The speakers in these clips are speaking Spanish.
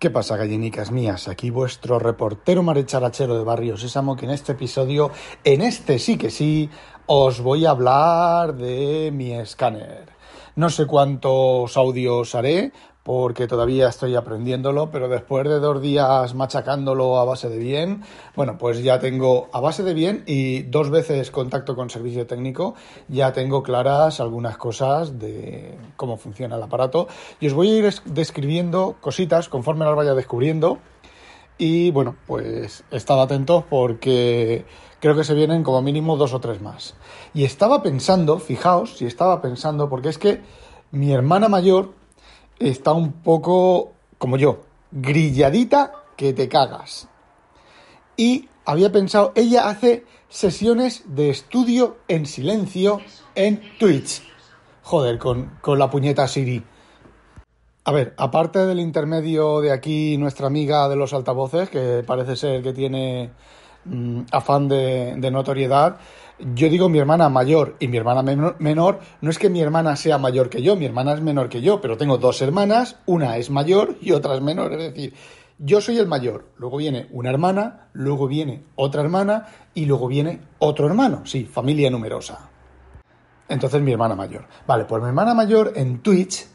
¿Qué pasa, gallinicas mías? Aquí vuestro reportero marecharachero de Barrio Sésamo, que en este episodio, en este sí que sí, os voy a hablar de mi escáner. No sé cuántos audios haré, porque todavía estoy aprendiéndolo, pero después de dos días machacándolo a base de bien, bueno, pues ya tengo a base de bien y dos veces contacto con servicio técnico, ya tengo claras algunas cosas de cómo funciona el aparato y os voy a ir describiendo cositas conforme las vaya descubriendo y bueno, pues estad atentos porque creo que se vienen como mínimo dos o tres más. Y estaba pensando, fijaos, si estaba pensando, porque es que mi hermana mayor está un poco como yo, grilladita que te cagas. Y había pensado, ella hace sesiones de estudio en silencio en Twitch. Joder, con, la puñeta Siri. A ver, aparte del intermedio de aquí, nuestra amiga de los altavoces, que parece ser que tiene mm, afán de, de notoriedad, yo digo mi hermana mayor y mi hermana menor, no es que mi hermana sea mayor que yo, mi hermana es menor que yo, pero tengo dos hermanas, una es mayor y otra es menor, es decir, yo soy el mayor, luego viene una hermana, luego viene otra hermana y luego viene otro hermano, sí, familia numerosa. Entonces mi hermana mayor. Vale, pues mi hermana mayor en Twitch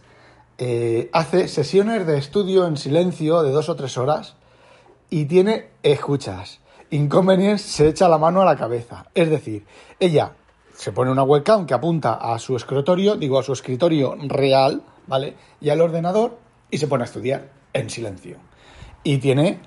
eh, hace sesiones de estudio en silencio de dos o tres horas y tiene escuchas Inconvenience se echa la mano a la cabeza. Es decir, ella se pone una webcam que apunta a su escritorio, digo a su escritorio real, ¿vale? Y al ordenador y se pone a estudiar en silencio. Y tiene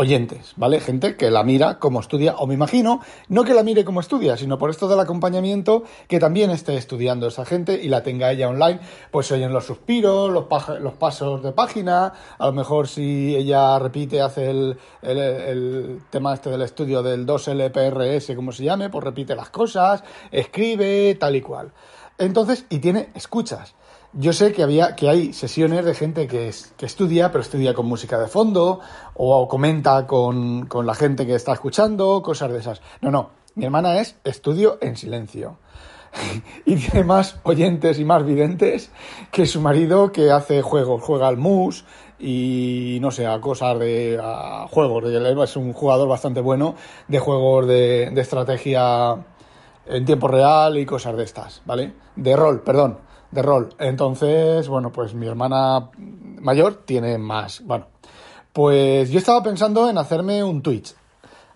oyentes, ¿vale? Gente que la mira como estudia, o me imagino, no que la mire como estudia, sino por esto del acompañamiento, que también esté estudiando esa gente y la tenga ella online, pues oyen los suspiros, los, los pasos de página, a lo mejor si ella repite, hace el, el, tema este del estudio del 2LPRS, como se llame, pues repite las cosas, escribe, tal y cual. Entonces, y tiene escuchas. Yo sé que había que hay sesiones de gente que, que estudia, pero estudia con música de fondo o comenta con, con la gente que está escuchando, cosas de esas. No, no, mi hermana es estudio en silencio. y tiene más oyentes y más videntes que su marido que hace juegos, juega al mus y no sé, a cosas de juegos. Es un jugador bastante bueno de juegos de, de estrategia en tiempo real y cosas de estas, ¿vale? De rol, perdón de rol. Entonces, bueno, pues mi hermana mayor tiene más. Bueno, pues yo estaba pensando en hacerme un Twitch.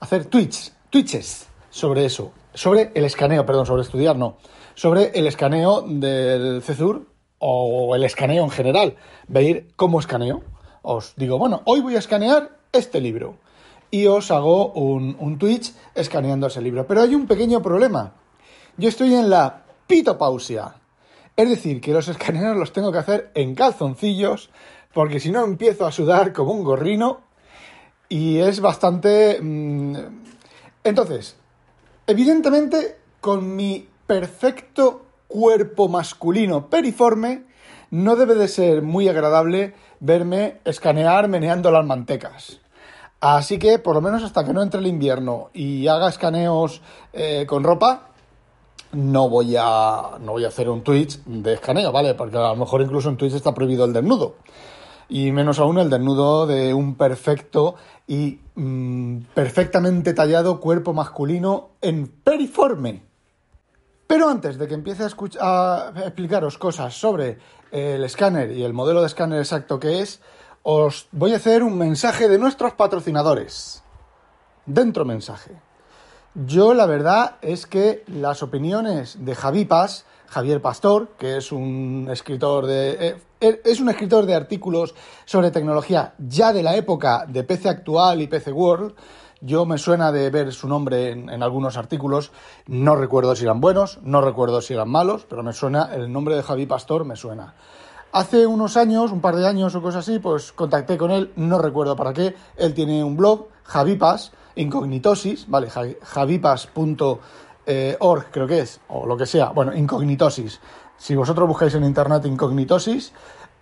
Hacer Twitch, Twitches sobre eso. Sobre el escaneo, perdón, sobre estudiar, no. Sobre el escaneo del CESUR o el escaneo en general. Veis cómo escaneo. Os digo, bueno, hoy voy a escanear este libro. Y os hago un, un Twitch escaneando ese libro. Pero hay un pequeño problema. Yo estoy en la pitopausia. Es decir, que los escaneos los tengo que hacer en calzoncillos, porque si no empiezo a sudar como un gorrino y es bastante... Mm, entonces, evidentemente, con mi perfecto cuerpo masculino periforme, no debe de ser muy agradable verme escanear meneando las mantecas. Así que, por lo menos hasta que no entre el invierno y haga escaneos eh, con ropa, no voy a no voy a hacer un Twitch de escaneo, ¿vale? Porque a lo mejor incluso en Twitch está prohibido el desnudo. Y menos aún el desnudo de un perfecto y mm, perfectamente tallado cuerpo masculino en periforme. Pero antes de que empiece a, a explicaros cosas sobre el escáner y el modelo de escáner exacto que es, os voy a hacer un mensaje de nuestros patrocinadores. Dentro mensaje. Yo la verdad es que las opiniones de Javi Paz, Javier Pastor, que es un escritor de eh, es un escritor de artículos sobre tecnología ya de la época de PC Actual y PC World. Yo me suena de ver su nombre en, en, algunos artículos. No recuerdo si eran buenos, no recuerdo si eran malos, pero me suena, el nombre de Javi Pastor me suena. Hace unos años, un par de años o cosas así, pues contacté con él, no recuerdo para qué. Él tiene un blog, Javipas, incognitosis, ¿vale? javipas.org creo que es, o lo que sea, bueno, incognitosis. Si vosotros buscáis en internet incognitosis,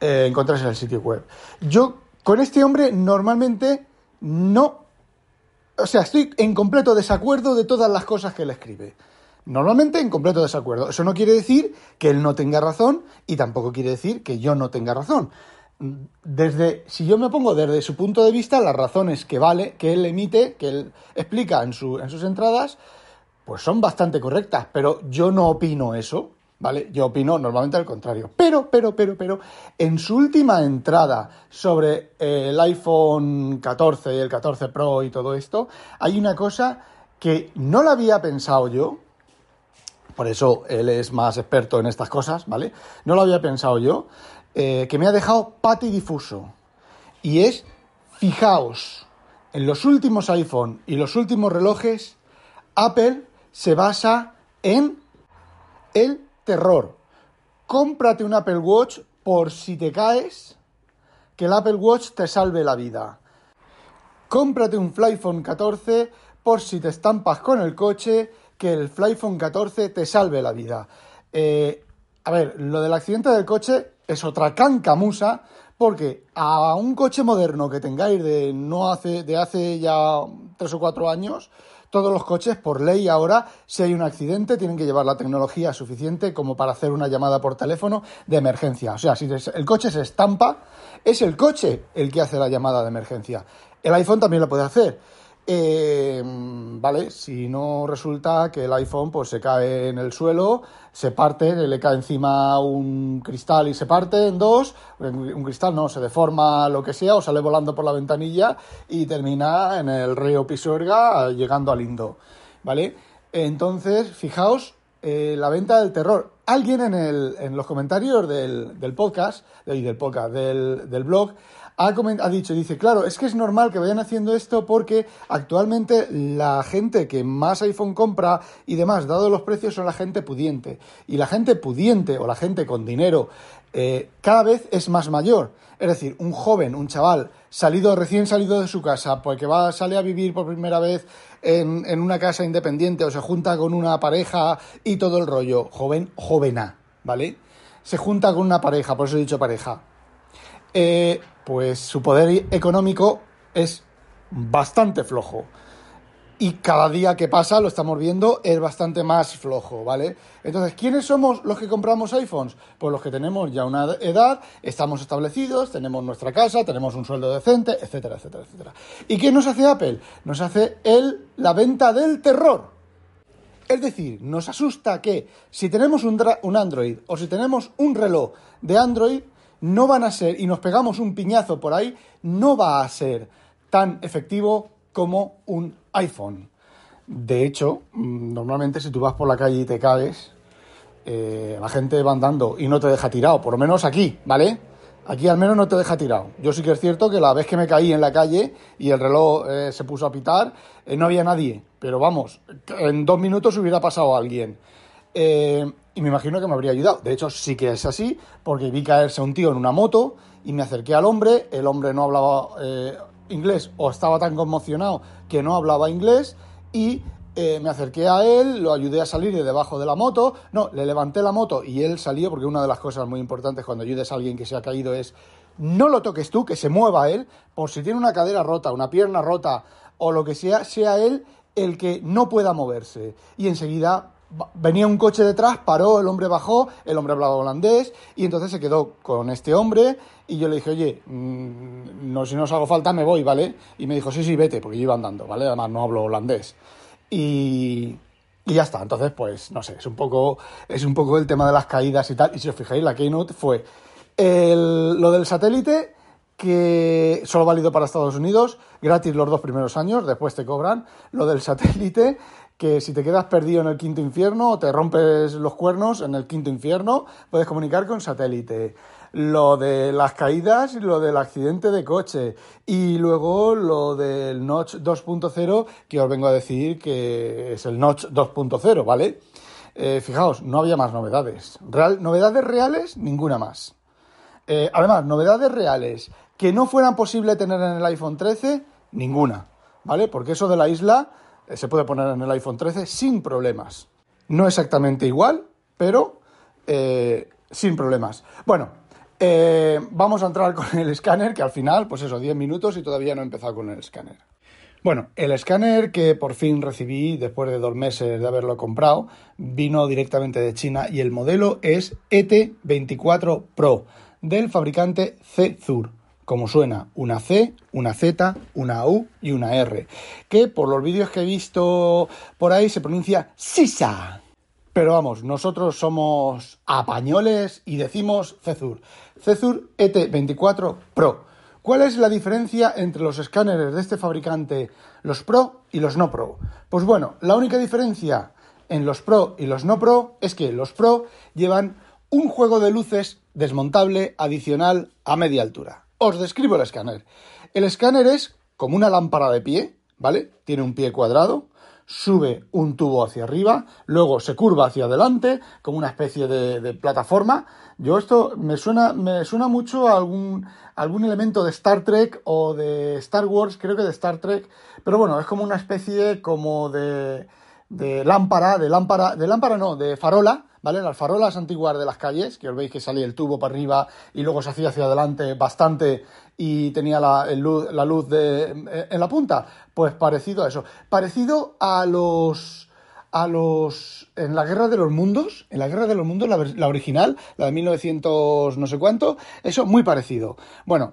eh, encontráis el sitio web. Yo con este hombre normalmente no... O sea, estoy en completo desacuerdo de todas las cosas que él escribe. Normalmente en completo desacuerdo. Eso no quiere decir que él no tenga razón y tampoco quiere decir que yo no tenga razón. Desde, si yo me pongo desde su punto de vista, las razones que vale, que él emite, que él explica en, su, en sus entradas, pues son bastante correctas, pero yo no opino eso, ¿vale? Yo opino normalmente al contrario. Pero, pero, pero, pero, en su última entrada sobre el iPhone 14 y el 14 Pro y todo esto, hay una cosa que no la había pensado yo, por eso él es más experto en estas cosas, ¿vale? No lo había pensado yo, eh, que me ha dejado patidifuso. Y es, fijaos, en los últimos iPhone y los últimos relojes, Apple se basa en el terror. Cómprate un Apple Watch por si te caes, que el Apple Watch te salve la vida. Cómprate un Flyphone 14 por si te estampas con el coche, que el Flyphone 14 te salve la vida. Eh, a ver, lo del accidente del coche es otra cancamusa, porque a un coche moderno que tengáis de no hace, de hace ya tres o cuatro años, todos los coches, por ley ahora, si hay un accidente, tienen que llevar la tecnología suficiente como para hacer una llamada por teléfono de emergencia. O sea, si el coche se estampa, es el coche el que hace la llamada de emergencia. El iPhone también lo puede hacer. Eh, vale, si no resulta que el iPhone pues se cae en el suelo, se parte, le cae encima un cristal y se parte en dos, un cristal no, se deforma lo que sea o sale volando por la ventanilla y termina en el río Pisuerga llegando al Indo, ¿vale? Entonces, fijaos, eh, la venta del terror. Alguien en, el, en los comentarios del, del podcast, del podcast, del, del blog, ha, dicho, dice, claro, es que es normal que vayan haciendo esto porque actualmente la gente que más iPhone compra y demás, dado los precios, son la gente pudiente. Y la gente pudiente o la gente con dinero eh, cada vez es más mayor. Es decir, un joven, un chaval, salido, recién salido de su casa, porque va, sale a vivir por primera vez en, en una casa independiente o se junta con una pareja y todo el rollo. Joven, jovena, ¿vale? Se junta con una pareja, por eso he dicho pareja eh, pues su poder económico es bastante flojo. Y cada día que pasa, lo estamos viendo, es bastante más flojo, ¿vale? Entonces, ¿quiénes somos los que compramos iPhones? Pues los que tenemos ya una edad, estamos establecidos, tenemos nuestra casa, tenemos un sueldo decente, etcétera, etcétera, etcétera. ¿Y qué nos hace Apple? Nos hace el, la venta del terror. Es decir, nos asusta que si tenemos un, un Android o si tenemos un reloj de Android, no van a ser, y nos pegamos un piñazo por ahí, no va a ser tan efectivo como un iPhone. De hecho, mm, normalmente si tú vas por la calle y te caes, eh, la gente va andando y no te deja tirado, por lo menos aquí, ¿vale? Aquí al menos no te deja tirado. Yo sí que es cierto que la vez que me caí en la calle y el reloj eh, se puso a pitar, eh, no había nadie. Pero vamos, en dos minutos hubiera pasado alguien. Eh, y me imagino que me habría ayudado. De hecho, sí que es así, porque vi caerse un tío en una moto y me acerqué al hombre. El hombre no hablaba inglés o estaba tan conmocionado que no hablaba inglés y eh, me acerqué a él, lo ayudé a salir de debajo de la moto. No, le levanté la moto y él salió, porque una de las cosas muy importantes cuando ayudes a alguien que se ha caído es no lo toques tú, que se mueva él, por si tiene una cadera rota, una pierna rota o lo que sea, sea él el que no pueda moverse. Y enseguida venía un coche detrás, paró, el hombre bajó, el hombre hablaba holandés y entonces se quedó con este hombre y yo le dije, oye, mm, no, si no os hago falta me voy, ¿vale? Y me dijo, sí, sí, vete, porque yo iba andando, ¿vale? Además no hablo holandés. Y, y ya está, entonces pues no sé, es un poco, es un poco el tema de las caídas y tal. Y si os fijáis, la keynote fue lo del satélite que solo válido para Estados Unidos, gratis los dos primeros años, después te cobran. Lo del satélite, que si te quedas perdido en el quinto infierno o te rompes los cuernos en el quinto infierno, puedes comunicar con satélite. Lo de las caídas y lo del accidente de coche. Y luego lo del Notch 2.0, que os vengo a decir que es el Notch 2.0, ¿vale? Eh, fijaos, no había más novedades. Real, novedades reales, ninguna más. Eh, además, novedades reales que no fueran posible tener en el iPhone 13, ninguna. ¿Vale? Porque eso de la isla se puede poner en el iPhone 13 sin problemas. No exactamente igual, pero eh, sin problemas. Bueno, eh, vamos a entrar con el escáner, que al final, pues eso, 10 minutos y todavía no he empezado con el escáner. Bueno, el escáner que por fin recibí después de dos meses de haberlo comprado vino directamente de China y el modelo es ET24 Pro del fabricante Czur como suena, una C, una Z, una U y una R, que por los vídeos que he visto por ahí se pronuncia Sisa. Pero vamos, nosotros somos apañoles y decimos Cezur. Cezur ET24 Pro. ¿Cuál es la diferencia entre los escáneres de este fabricante, los Pro y los no Pro? Pues bueno, la única diferencia en los Pro y los no Pro es que los Pro llevan un juego de luces desmontable adicional a media altura. Os describo el escáner. El escáner es como una lámpara de pie, ¿vale? Tiene un pie cuadrado, sube un tubo hacia arriba, luego se curva hacia adelante, como una especie de, plataforma. Yo esto me suena, me suena mucho a algún, algún elemento de Star Trek o de Star Wars, creo que de Star Trek, pero bueno, es como una especie como de, de lámpara, de lámpara, de lámpara no, de farola, ¿vale? Las farolas antiguas de las calles, que os veis que salía el tubo para arriba y luego se hacía hacia adelante bastante y tenía la, luz, la luz de, en la punta, pues parecido a eso. Parecido a los a los en la guerra de los mundos en la guerra de los mundos la, original la de 1900 no sé cuánto eso muy parecido bueno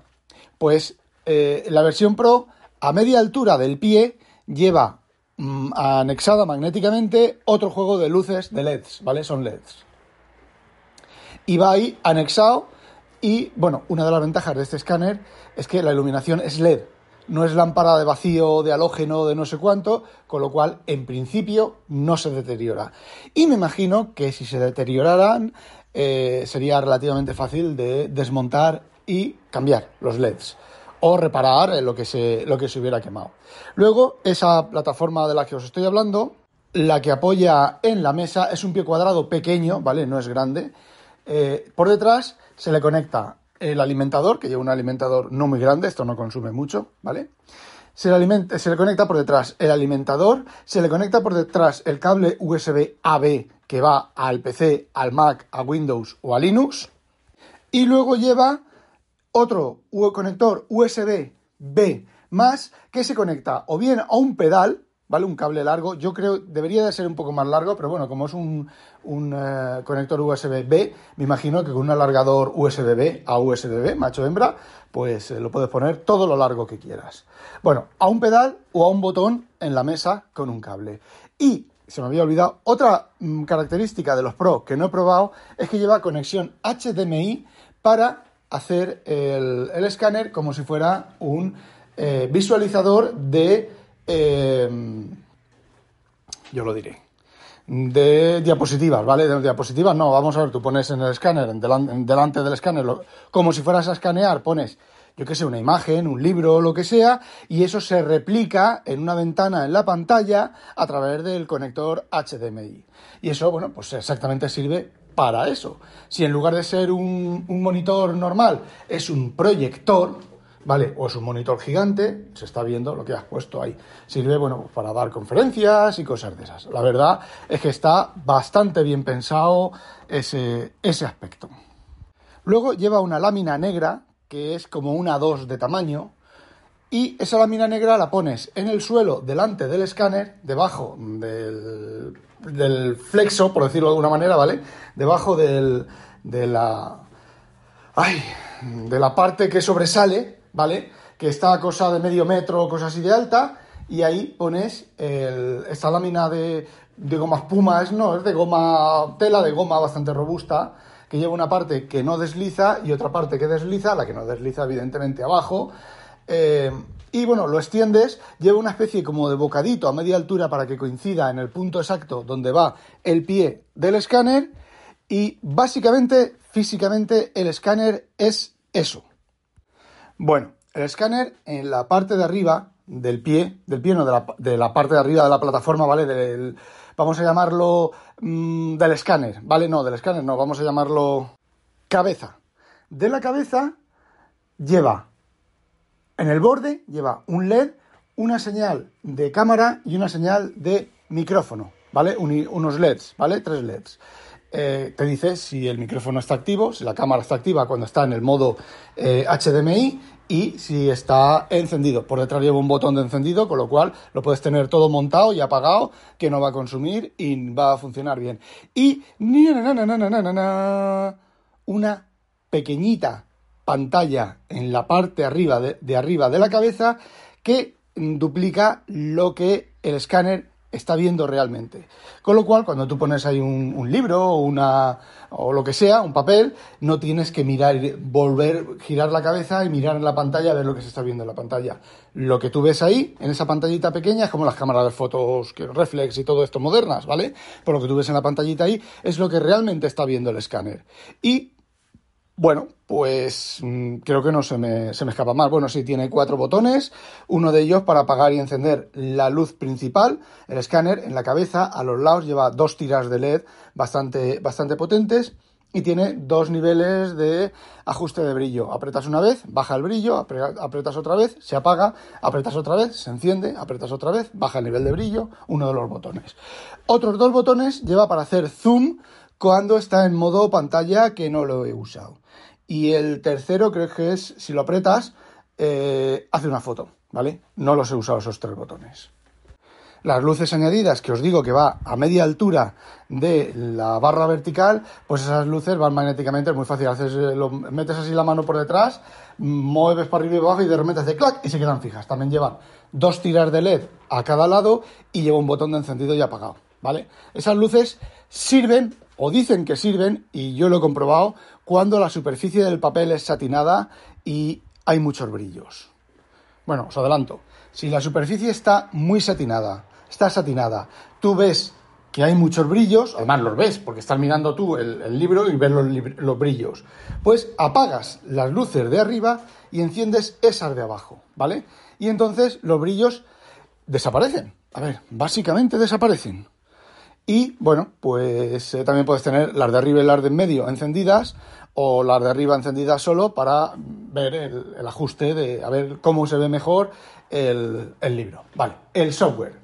pues eh, la versión pro a media altura del pie lleva anexada magnéticamente otro juego de luces de LEDs, ¿vale? Son LEDs. Y va ahí anexado y, bueno, una de las ventajas de este escáner es que la iluminación es LED, no es lámpara de vacío, de halógeno, de no sé cuánto, con lo cual, en principio, no se deteriora. Y me imagino que si se deterioraran, eh, sería relativamente fácil de desmontar y cambiar los LEDs reparar lo que se, lo que se hubiera quemado. Luego, esa plataforma de la que os estoy hablando, la que apoya en la mesa, es un pie cuadrado pequeño, ¿vale? No es grande. Eh, por detrás se le conecta el alimentador, que lleva un alimentador no muy grande, esto no consume mucho, ¿vale? Se le, se le conecta por detrás el alimentador, se le conecta por detrás el cable USB AB que va al PC, al Mac, a Windows o a Linux, y luego lleva otro conector USB-B más que se conecta o bien a un pedal, ¿vale? Un cable largo. Yo creo debería de ser un poco más largo, pero bueno, como es un, eh, conector USB-B, me imagino que con un alargador USB-B a USB-B, macho hembra, pues eh, lo puedes poner todo lo largo que quieras. Bueno, a un pedal o a un botón en la mesa con un cable. Y se me había olvidado, otra mm, característica de los Pro que no he probado es que lleva conexión HDMI para hacer el, escáner como si fuera un eh, visualizador de, eh, yo lo diré, de diapositivas, ¿vale? De diapositivas no, vamos a ver, tú pones en el escáner, en delante del escáner, como si fueras a escanear, pones, yo qué sé, una imagen, un libro, lo que sea, y eso se replica en una ventana en la pantalla a través del conector HDMI. Y eso, bueno, pues exactamente sirve para eso. Si en lugar de ser un, monitor normal es un proyector, ¿vale? O es un monitor gigante, se está viendo lo que has puesto ahí. Sirve, bueno, para dar conferencias y cosas de esas. La verdad es que está bastante bien pensado ese, ese aspecto. Luego lleva una lámina negra, que es como una 2 de tamaño, y esa lámina negra la pones en el suelo delante del escáner, debajo del del flexo, por decirlo de alguna manera, ¿vale? Debajo del, de la... Ay, de la parte que sobresale, ¿vale? Que está a cosa de medio metro o cosas así de alta, y ahí pones esta lámina de, de goma espuma, es, no, es de goma, tela de goma bastante robusta, que lleva una parte que no desliza y otra parte que desliza, la que no desliza evidentemente abajo, eh, y bueno, lo extiendes, lleva una especie como de bocadito a media altura para que coincida en el punto exacto donde va el pie del escáner y básicamente, físicamente, el escáner es eso. Bueno, el escáner en la parte de arriba del pie, del pie no, de la, parte de arriba de la plataforma, ¿vale? Del, vamos a llamarlo mm, del escáner, ¿vale? No, del escáner no, vamos a llamarlo cabeza. De la cabeza lleva en el borde lleva un LED, una señal de cámara y una señal de micrófono, ¿vale? unos LEDs, ¿vale? Tres LEDs. Eh, te dice si el micrófono está activo, si la cámara está activa cuando está en el modo HDMI eh, y si está encendido. Por detrás lleva un botón de encendido, con lo cual lo puedes tener todo montado y apagado, que no va a consumir y va a funcionar bien. Y una pequeñita pantalla en la parte arriba de, arriba de la cabeza que duplica lo que el escáner está viendo realmente. Con lo cual, cuando tú pones ahí un, libro o una o lo que sea, un papel, no tienes que mirar, volver, girar la cabeza y mirar en la pantalla a ver lo que se está viendo en la pantalla. Lo que tú ves ahí, en esa pantallita pequeña, es como las cámaras de fotos que reflex y todo esto modernas, ¿vale? Por lo que tú ves en la pantallita ahí es lo que realmente está viendo el escáner. Y bueno, pues mm, creo que no se me, se me escapa más. Bueno, sí, tiene cuatro botones, uno de ellos para apagar y encender la luz principal, el escáner en la cabeza, a los lados lleva dos tiras de LED bastante, bastante potentes y tiene dos niveles de ajuste de brillo. Apretas una vez, baja el brillo, apretas otra vez, se apaga, apretas otra vez, se enciende, apretas otra vez, baja el nivel de brillo, uno de los botones. Otros dos botones lleva para hacer zoom cuando está en modo pantalla que no lo he usado. Y el tercero creo que es, si lo apretas, eh, hace una foto, ¿vale? No los he usado esos tres botones. Las luces añadidas, que os digo que va a media altura de la barra vertical, pues esas luces van magnéticamente, es muy fácil. Haces, eh, lo, metes así la mano por detrás, mueves para arriba y abajo y de repente hace clac y se quedan fijas. También llevan dos tiras de LED a cada lado y lleva un botón de encendido y apagado, ¿vale? Esas luces sirven o dicen que sirven, y yo lo he comprobado, cuando la superficie del papel es satinada y hay muchos brillos. Bueno, os adelanto, si la superficie está muy satinada, está satinada, tú ves que hay muchos brillos, además los ves porque estás mirando tú el, libro y ves los, los, brillos, pues apagas las luces de arriba y enciendes esas de abajo, ¿vale? Y entonces los brillos desaparecen. A ver, básicamente desaparecen. Y bueno, pues eh, también puedes tener las de arriba y las de en medio encendidas o las de arriba encendidas solo para ver el, ajuste de a ver cómo se ve mejor el, libro. Vale, el software.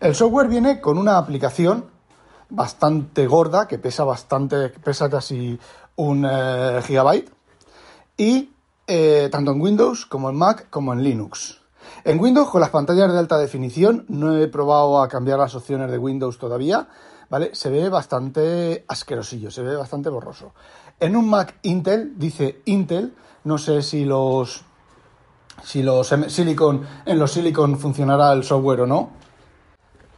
El software viene con una aplicación bastante gorda que pesa bastante, pesa casi un eh, gigabyte y eh, tanto en Windows como en Mac como en Linux. En Windows, con las pantallas de alta definición, no he probado a cambiar las opciones de Windows todavía, ¿vale? Se ve bastante asquerosillo, se ve bastante borroso. En un Mac Intel, dice Intel, no sé si los si los Silicon, en los Silicon funcionará el software o no.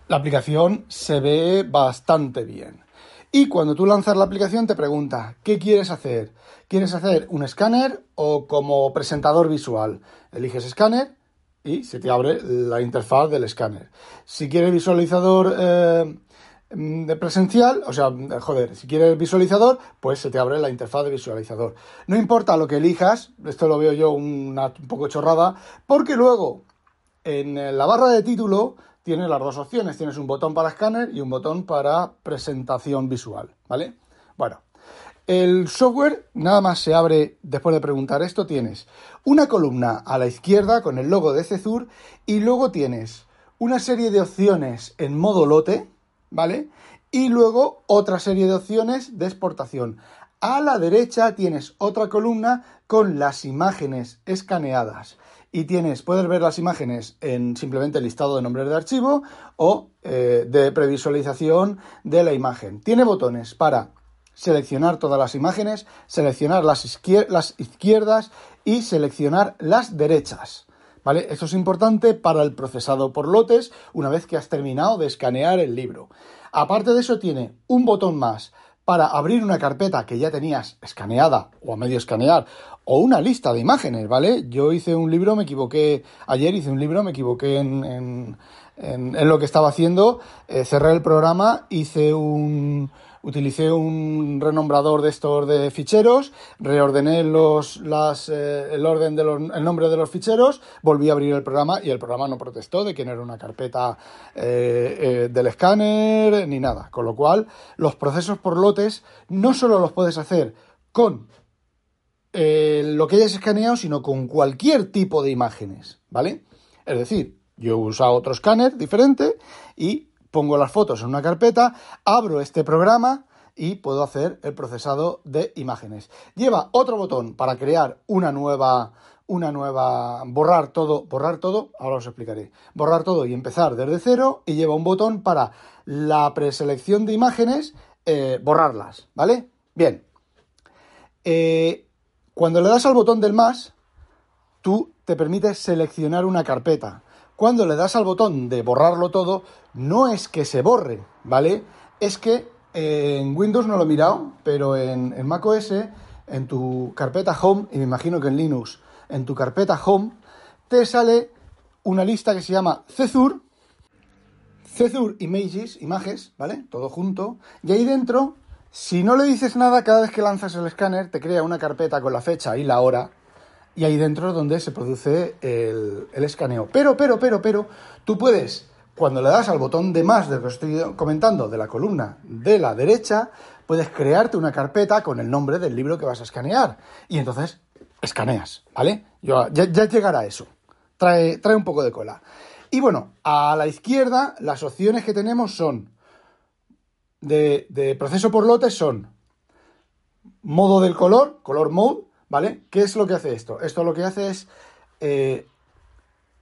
La aplicación se ve bastante bien. Y cuando tú lanzas la aplicación te pregunta, ¿qué quieres hacer? ¿Quieres hacer un escáner o como presentador visual? Eliges escáner y se te abre la interfaz del escáner. Si quieres visualizador eh, de presencial, o sea, joder, si quieres visualizador, pues se te abre la interfaz de visualizador. No importa lo que elijas, esto lo veo yo una, un poco chorrada, porque luego en la barra de título tienes las dos opciones, tienes un botón para escáner y un botón para presentación visual, ¿vale? Bueno, el software nada más se abre después de preguntar esto. Tienes una columna a la izquierda con el logo de Cezur y luego tienes una serie de opciones en modo lote, ¿vale? Y luego otra serie de opciones de exportación. A la derecha tienes otra columna con las imágenes escaneadas. Y tienes, puedes ver las imágenes en simplemente el listado de nombres de archivo o eh, de previsualización de la imagen. Tiene botones para seleccionar todas las imágenes, seleccionar las, izquierdas y seleccionar las derechas. ¿Vale? Esto es importante para el procesado por lotes una vez que has terminado de escanear el libro. Aparte de eso, tiene un botón más para abrir una carpeta que ya tenías escaneada o a medio escanear o una lista de imágenes, ¿vale? Yo hice un libro, me equivoqué, ayer hice un libro, me equivoqué en, lo que estaba haciendo, eh, cerré el programa, hice un, utilicé un renombrador de estos de ficheros, reordené los, las, eh, el orden de los, el nombre de los ficheros, volví a abrir el programa y el programa no protestó de que no era una carpeta eh, eh, del escáner ni nada. Con lo cual, los procesos por lotes no solo los puedes hacer con lo que hayas escaneado, sino con cualquier tipo de imágenes, ¿vale? Es decir, yo he usado otro escáner diferente y pongo las fotos en una carpeta, abro este programa y puedo hacer el procesado de imágenes. Lleva otro botón para crear una nueva una nueva borrar todo, borrar todo, ahora os explicaré. Borrar todo y empezar desde cero y lleva un botón para la preselección de imágenes, eh, borrarlas, ¿vale? Bien. eh, cuando le das al botón del más, tú te permites seleccionar una carpeta. Cuando le das al botón de borrarlo todo, no es que se borre, ¿vale? Es que eh, en Windows no lo he mirado, pero en, en macOS, en tu carpeta Home, y me imagino que en Linux, en tu carpeta Home, te sale una lista que se llama Cezur, Cezur Images, imágenes, ¿vale? Todo junto. Y ahí dentro, si no le dices nada, cada vez que lanzas el escáner, te crea una carpeta con la fecha y la hora. Y ahí dentro es donde se produce el, el escaneo. Pero, pero, pero, pero, tú puedes, cuando le das al botón de más de lo que estoy comentando, de la columna de la derecha, puedes crearte una carpeta con el nombre del libro que vas a escanear. Y entonces escaneas, ¿vale? Yo, ya, llegará eso. Trae, trae un poco de cola. Y bueno, a la izquierda las opciones que tenemos son de, de proceso por lotes son modo del color, color mode, ¿vale? ¿Qué es lo que hace esto? Esto lo que hace es eh,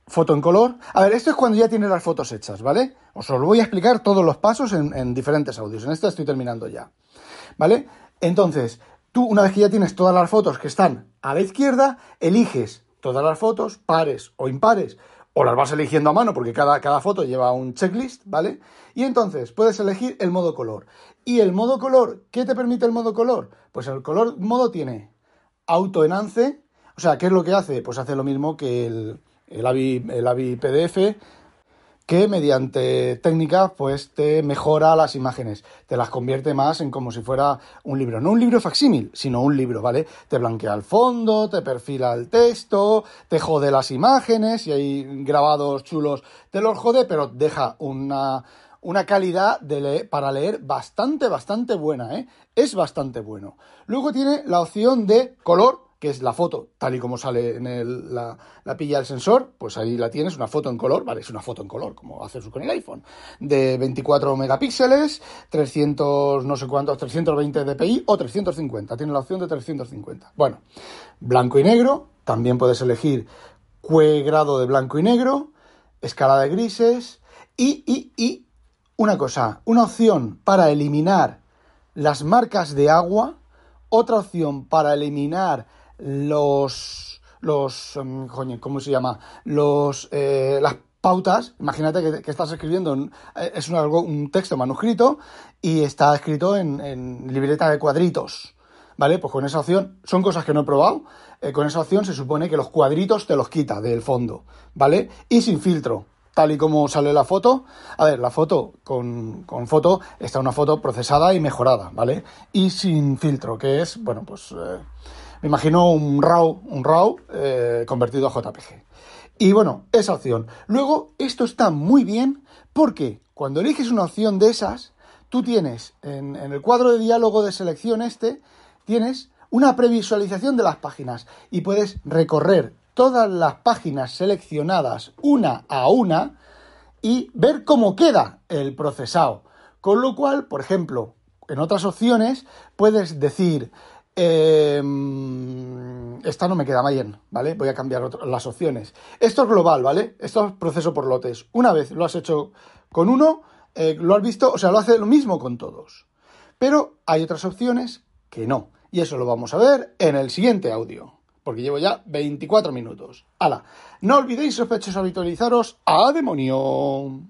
foto en color. A ver, esto es cuando ya tienes las fotos hechas, ¿vale? Os lo voy a explicar todos los pasos en, en diferentes audios. En esta estoy terminando ya, ¿vale? Entonces, tú una vez que ya tienes todas las fotos que están a la izquierda, eliges todas las fotos, pares o impares, o las vas eligiendo a mano porque cada, cada foto lleva un checklist, ¿vale? Y entonces puedes elegir el modo color. Y el modo color, ¿qué te permite el modo color? Pues el color modo tiene autoenance, o sea, ¿qué es lo que hace? Pues hace lo mismo que el, el el AVI PDF, que mediante técnicas pues te mejora las imágenes, te las convierte más en como si fuera un libro, no un libro facsímil, sino un libro, ¿vale? Te blanquea el fondo, te perfila el texto, te jode las imágenes y hay grabados chulos, te los jode, pero deja una, una calidad de para leer bastante, bastante buena, ¿eh? Es bastante bueno. Luego tiene la opción de color, que es la foto, tal y como sale en la, pilla del sensor, pues ahí la tienes, una foto en color, vale, es una foto en color, como haces con el iPhone, de 24 megapíxeles, 300, no sé cuántos, 320 dpi o 350, tiene la opción de 350. Bueno, blanco y negro, también puedes elegir qué grado de blanco y negro, escala de grises, y, y, y, una cosa, una opción para eliminar las marcas de agua, otra opción para eliminar los, los, um, ¿cómo se llama? Los, eh, las pautas, imagínate que, estás escribiendo, en, es un, un texto manuscrito y está escrito en, en, libreta de cuadritos, ¿vale? Pues con esa opción, son cosas que no he probado, eh, con esa opción se supone que los cuadritos te los quita del fondo, ¿vale? Y sin filtro, tal y como sale la foto. A ver, la foto con, foto está una foto procesada y mejorada, ¿vale? Y sin filtro, que es, bueno, pues... Eh, me imagino un RAW, un RAW eh, convertido a JPG. Y bueno, esa opción. Luego, esto está muy bien porque cuando eliges una opción de esas, tú tienes en, en el cuadro de diálogo de selección este, tienes una previsualización de las páginas y puedes recorrer todas las páginas seleccionadas una a una y ver cómo queda el procesado. Con lo cual, por ejemplo, en otras opciones puedes decir, eh, esta no me queda bien, ¿vale? Voy a cambiar las opciones. Esto es global, ¿vale? Esto es proceso por lotes. Una vez lo has hecho con uno, eh, lo has visto, o sea, lo hace lo mismo con todos. Pero hay otras opciones que no. Y eso lo vamos a ver en el siguiente audio. Porque llevo ya 24 minutos. ¡Hala! No olvidéis, sospechosos, habitualizaros a demonio.